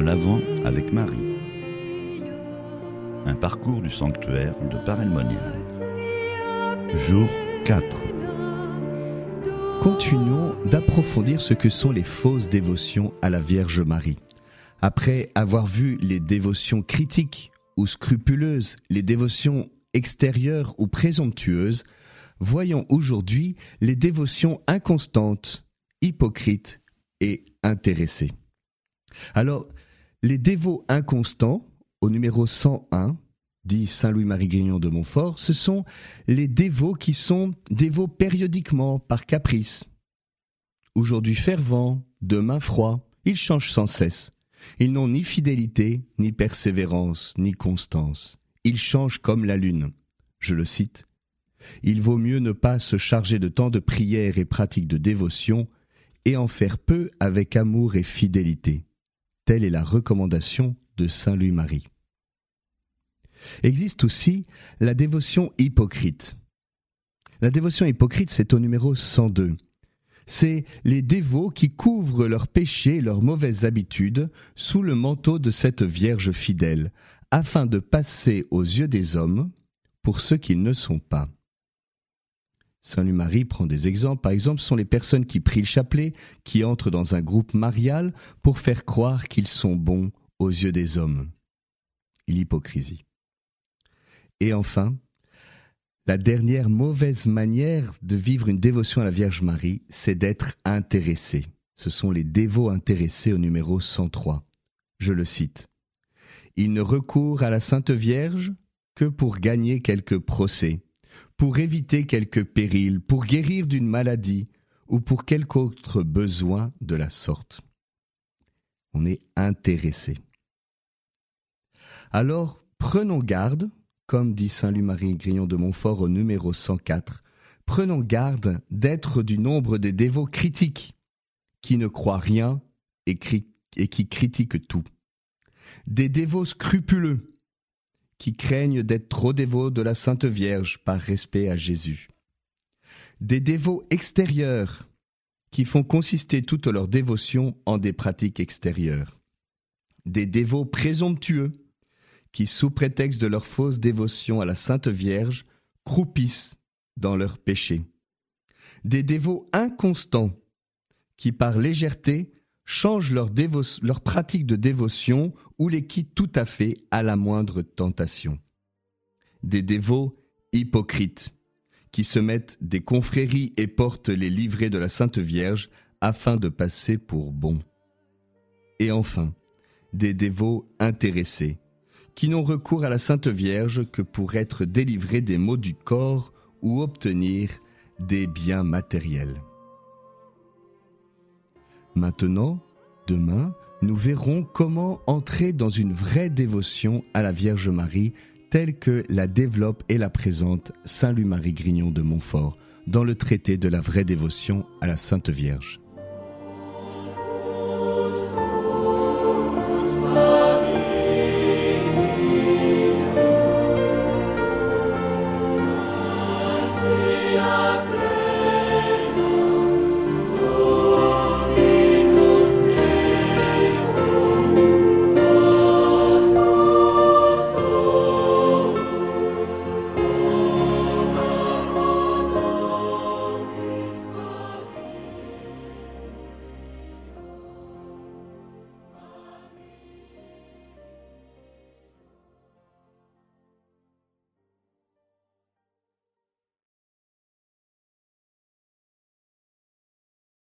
L'Avent avec Marie. Un parcours du sanctuaire de Paray-le-Monial. Jour 4. Continuons d'approfondir ce que sont les fausses dévotions à la Vierge Marie. Après avoir vu les dévotions critiques ou scrupuleuses, les dévotions extérieures ou présomptueuses, voyons aujourd'hui les dévotions inconstantes, hypocrites et intéressées. Alors, les dévots inconstants, au numéro 101, dit Saint Louis-Marie Grignon de Montfort, ce sont les dévots qui sont dévots périodiquement, par caprice. Aujourd'hui fervents, demain froids, ils changent sans cesse. Ils n'ont ni fidélité, ni persévérance, ni constance. Ils changent comme la lune. Je le cite. Il vaut mieux ne pas se charger de tant de prières et pratiques de dévotion et en faire peu avec amour et fidélité. Est la recommandation de Saint Louis-Marie. Existe aussi la dévotion hypocrite. La dévotion hypocrite, c'est au numéro 102. C'est les dévots qui couvrent leurs péchés et leurs mauvaises habitudes sous le manteau de cette Vierge fidèle, afin de passer aux yeux des hommes pour ceux qu'ils ne sont pas. Saint Louis-Marie prend des exemples. Par exemple, ce sont les personnes qui prient le chapelet, qui entrent dans un groupe marial pour faire croire qu'ils sont bons aux yeux des hommes. L'hypocrisie. Et enfin, la dernière mauvaise manière de vivre une dévotion à la Vierge Marie, c'est d'être intéressé. Ce sont les dévots intéressés au numéro 103. Je le cite. Ils ne recourent à la Sainte Vierge que pour gagner quelques procès pour éviter quelques périls, pour guérir d'une maladie ou pour quelque autre besoin de la sorte. On est intéressé. Alors, prenons garde, comme dit Saint Louis-Marie Grillon de Montfort au numéro 104, prenons garde d'être du nombre des dévots critiques, qui ne croient rien et qui critiquent tout. Des dévots scrupuleux, qui craignent d'être trop dévots de la Sainte Vierge par respect à Jésus. Des dévots extérieurs qui font consister toute leur dévotion en des pratiques extérieures. Des dévots présomptueux qui, sous prétexte de leur fausse dévotion à la Sainte Vierge, croupissent dans leurs péchés. Des dévots inconstants qui, par légèreté, changent leur, pratique de dévotion ou les quittent tout à fait à la moindre tentation. Des dévots hypocrites qui se mettent des confréries et portent les livrets de la Sainte Vierge afin de passer pour bons. Et enfin, des dévots intéressés qui n'ont recours à la Sainte Vierge que pour être délivrés des maux du corps ou obtenir des biens matériels. Maintenant, demain, nous verrons comment entrer dans une vraie dévotion à la Vierge Marie telle que la développe et la présente Saint Louis-Marie Grignon de Montfort dans le traité de la vraie dévotion à la Sainte Vierge.